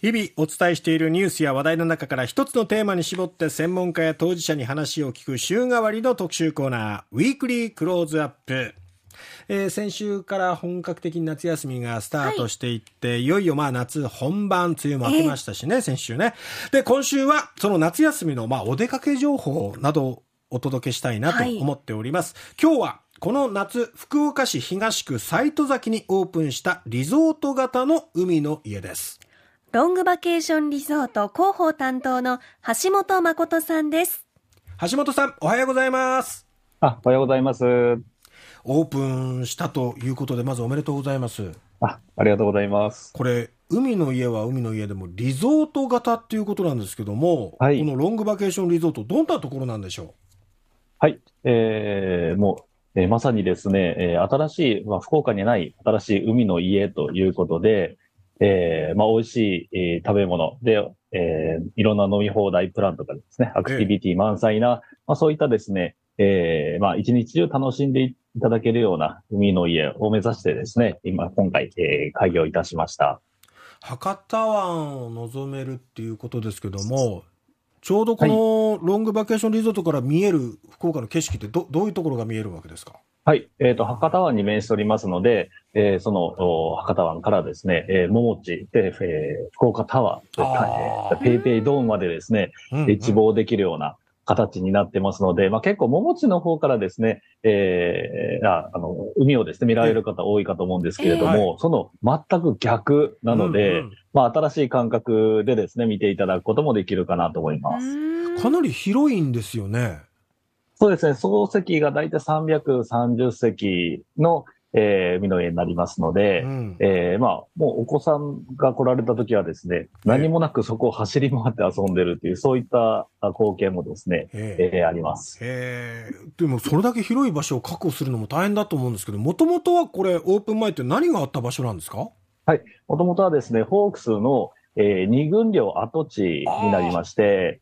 日々お伝えしているニュースや話題の中から一つのテーマに絞って専門家や当事者に話を聞く週替わりの特集コーナー、ウィークリークローズアップ。えー、先週から本格的に夏休みがスタートしていって、はい、いよいよまあ夏本番、梅雨も明けましたしね、えー、先週ね。で、今週はその夏休みのまあお出かけ情報などをお届けしたいなと思っております。はい、今日はこの夏、福岡市東区斎戸崎にオープンしたリゾート型の海の家です。ロングバケーションリゾート広報担当の橋本誠さんです。橋本さん、おはようございます。あ、おはようございます。オープンしたということで、まずおめでとうございます。あ、ありがとうございます。これ、海の家は海の家でもリゾート型っていうことなんですけども、はい、このロングバケーションリゾート、どんなところなんでしょう？はい、えー、もう、えー、まさにですね、えー、新しい、まあ、福岡にない新しい海の家ということで、えー、まあ、美味しい、えー、食べ物。で、えー、いろんな飲み放題プランとかですね、アクティビティ満載な、まあ、そういったですね、えー、まあ、一日中楽しんでいただけるような海の家を目指してですね、今、今回、えー、開業いたしました。博多湾を望めるっていうことですけども、ちょうどこのロングバケーションリゾートから見える福岡の景色ってどどういうところが見えるわけですか？はい。えっ、ー、と、博多湾に面しておりますので、えー、その、博多湾からですね、えー、桃地で、えー、福岡タワー、ペイペイドーンまでですね、うんうん、一望できるような形になってますので、まあ結構桃地の方からですね、えー、ああの、海をですね、見られる方多いかと思うんですけれども、えー、その全く逆なので、うんうん、まあ新しい感覚でですね、見ていただくこともできるかなと思います。かなり広いんですよね。そうですね、総席が大体330席の、えー、海の家になりますので、うん、えー、まあ、もうお子さんが来られた時はですね、何もなくそこを走り回って遊んでるっていう、そういった光景もですね、えー、あります。えー、でもそれだけ広い場所を確保するのも大変だと思うんですけど、もともとはこれ、オープン前って何があった場所なんですか？はい、もともとはですね、ホークスの、えー、二軍寮跡地になりまして、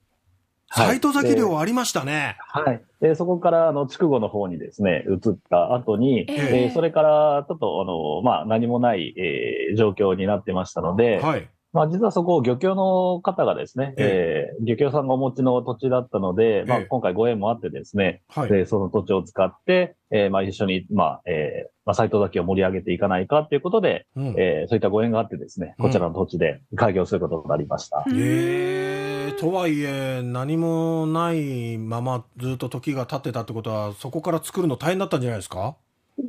サイト先寮ありましたね。はい。で、そこから、あの、筑後の方にですね、移った後に、えー、えー、それから、ちょっと、あの、まあ、何もない、えー、状況になってましたので、はい。まあ、実はそこ、漁協の方がですね、えー、漁協さんがお持ちの土地だったので、まあ、今回ご縁もあってですね、はい、でその土地を使って、えー、まあ、一緒に、まあ、えー、まあ、サイトだけを盛り上げていかないかということで、うん、えー、そういったご縁があってですね、こちらの土地で開業することになりました。うん、えー、とはいえ、何もないままずっと時が経ってたってことは、そこから作るの大変だったんじゃないですか？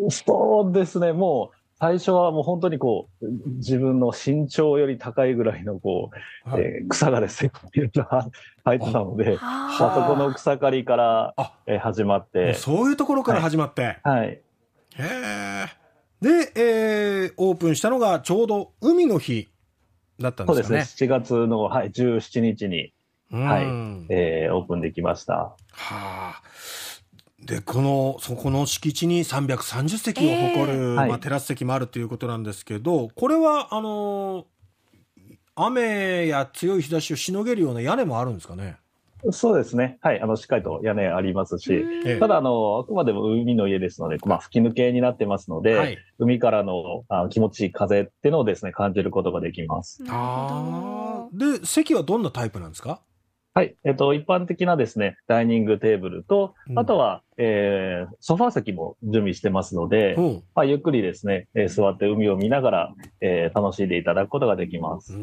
そうですね、もう、最初はもう本当にこう、自分の身長より高いぐらいのこう、はい、えー、草がですね、入ってたので、あそこの草刈りから、えー、始まって。そういうところから始まって。はい。はい。で、えー、オープンしたのがちょうど海の日だったんですね。そうですね。7月の、はい、17日に、はい、えー、オープンできました。はあ。でこのそこの敷地に330席を誇る、えー、まあ、テラス席もあるということなんですけど、これはあの雨や強い日差しをしのげるような屋根もあるんですかね？そうですね。はい。あの、しっかりと屋根ありますし、ただ、あの、あくまでも海の家ですので、まあ、吹き抜けになってますので、はい、海からのあ気持ちいい風っていうのをですね、感じることができます。ああ。で、席はどんなタイプなんですか？はい。えっと、一般的なですね、ダイニングテーブルと、あとは、うん、えー、ソファー席も準備してますので、うん、まあ、ゆっくりですね、えー、座って海を見ながら、えー、楽しんでいただくことができます。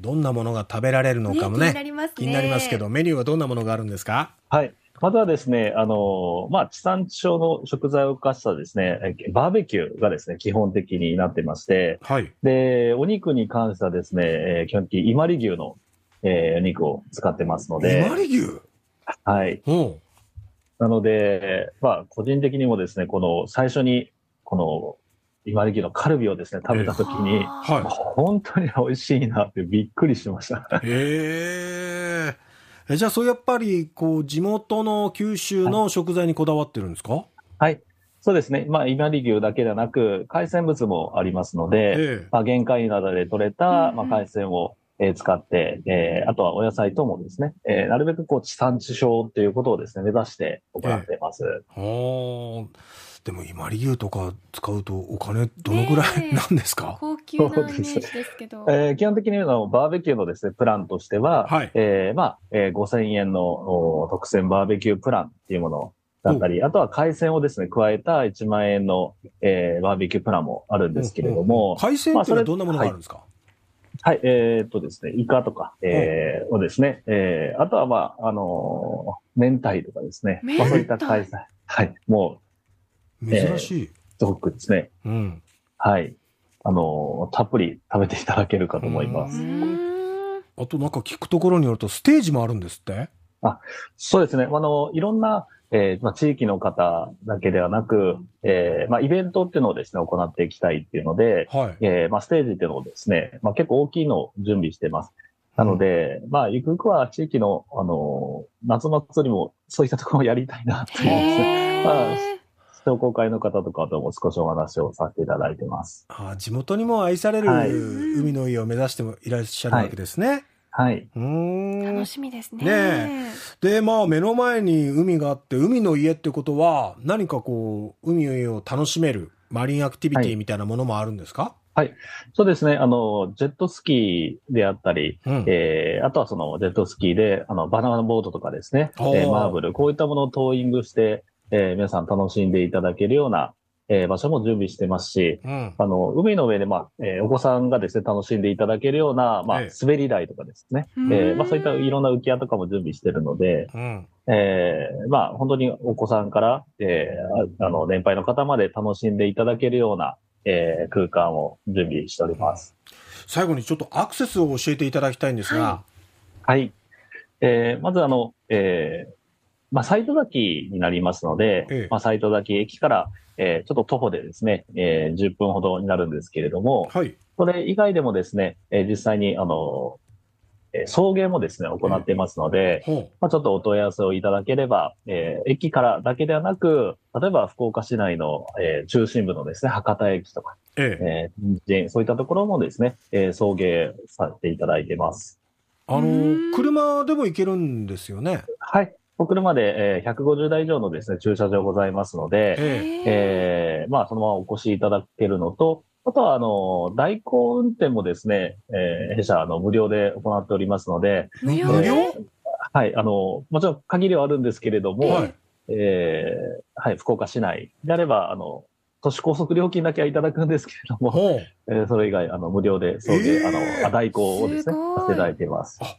どんなものが食べられるのかもね、ね気になりますね。気になりますけど、メニューはどんなものがあるんですか？はい。まずはですね、あのまあ、地産地消の食材を生かしたですね、バーベキューがですね、基本的になってまして、はい。で、お肉に関してはですね、えー、基本的に伊万里牛のえー、肉を使ってますので。マリ牛？はい。なので、まあ、個人的にもですね、この最初に、この、今里牛のカルビをですね、食べたときに、えーはい、本当に美味しいなってびっくりしました。へえ。じゃあ、そうやっぱり、こう、地元の九州の食材にこだわってるんですか、はい、はい。そうですね。まあ、今里牛だけではなく、海鮮物もありますので、えー、まあ、限界などで取れた、まあ、海鮮をえ使って、えー、あとはお野菜等もですね、えー、なるべくこう地産地消っていうことをですね、目指して行っています。えー、でも今里牛とか使うとお金どのぐらい なんですか、高級なイメージですけど。えー、基本的にのバーベキューのですね、プランとしては、はい、えー、まあ、えー、5000円の特選バーベキュープランっていうものだったり、あとは海鮮をですね、加えた1万円の、えー、バーベキュープランもあるんですけれども。海鮮ってのはどんなものがあるんですか、はい、はい、えー、っとですね、イカとか、えー、をですね、えー、あとはまあ、あのー、明太とかですね。まあ、そういった海鮮。はい、もう。珍しい。すごくですね。うん。はい。あのー、たっぷり食べていただけるかと思います。あとなんか聞くところによると、ステージもあるんですって？あそうですね。あの、いろんな、えーまあ、地域の方だけではなく、えーまあ、イベントっていうのをですね、行っていきたいっていうので、はいえーまあ、ステージっていうのをですね、まあ、結構大きいのを準備してます。なので、うん、まあ、ゆくゆくは地域の、あの、夏祭りもそういったところをやりたいなっていうですね。まあ商工会の方とかとも少しお話をさせていただいてます。あ地元にも愛される海の家を目指してもいらっしゃるわけですね。はいはい。うん。楽しみですね。ねで、まあ、目の前に海があって、海の家ってことは、何かこう、海の家を楽しめる、マリンアクティビティみたいなものもあるんですか、はい、そうですね。あの、ジェットスキーであったり、うん、えー、あとはそのジェットスキーで、あの、バナナボードとかですね、えー、マーブル、こういったものをトーイングして、えー、皆さん楽しんでいただけるような、えー、場所も準備してますし、うん、あの、海の上で、まあ、えー、お子さんがですね、楽しんでいただけるような、まあ、滑り台とかですね、ええー、まあ、そういったいろんな浮き輪とかも準備してるので、うん、えー、まあ、本当にお子さんから、えー、あの、年配の方まで楽しんでいただけるような、えー、空間を準備しております。最後にちょっとアクセスを教えていただきたいんですが。はい。はい、えー、まずあの、えー、まあ、サイト崎になりますので、ええ、まあ、サイト崎駅から、えー、ちょっと徒歩でですね、えー、10分ほどになるんですけれども、はい。それ以外でもですね、えー、実際に、あの、えー、送迎もですね、行っていますので、えー、まあ、ちょっとお問い合わせをいただければ、えー、駅からだけではなく、例えば福岡市内の、えー、中心部のですね、博多駅とか、ええー、そういったところもですね、えー、送迎させていただいてます。あの、車でも行けるんですよね？はい。お車で、えー、150台以上のですね、駐車場ございますので、ええ。ー、まあ、そのままお越しいただけるのと、あとは、あの、代行運転もですね、えー、弊社、あの、無料で行っておりますので、無料、えー、はい、あの、もちろん限りはあるんですけれども、はい、えー、はい、福岡市内であれば、あの、都市高速料金だけはいただくんですけれども、えー、それ以外、あの、無料で送迎、えー、あの、代行をですね、させていただいています。あ、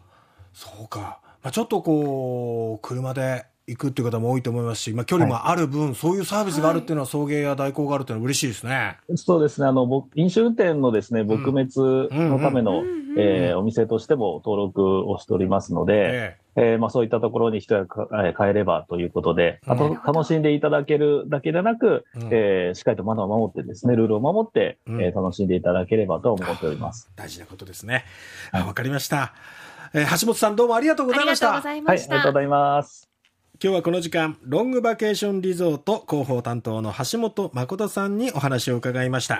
そうか。まあ、ちょっとこう、車で行くっていう方も多いと思いますし、まあ、距離もある分、はい、そういうサービスがあるっていうのは、送迎や代行があるっていうのは嬉しいですね。そうですね。あの、飲酒運転のですね、撲滅のための、えお店としても登録をしておりますので、えー、えー、まあ、そういったところに人が変えればということで、あと、楽しんでいただけるだけでなく、うん、えー、しっかりとマナーを守ってですね、ルールを守って、うん、えー、楽しんでいただければと思っております。大事なことですね。わ、はい、かりました。えー、橋本さんどうもありがとうございました。ありがとうございました。はい、ありがとうございます。今日はこの時間、ロングバケーションリゾート広報担当の橋本誠さんにお話を伺いました。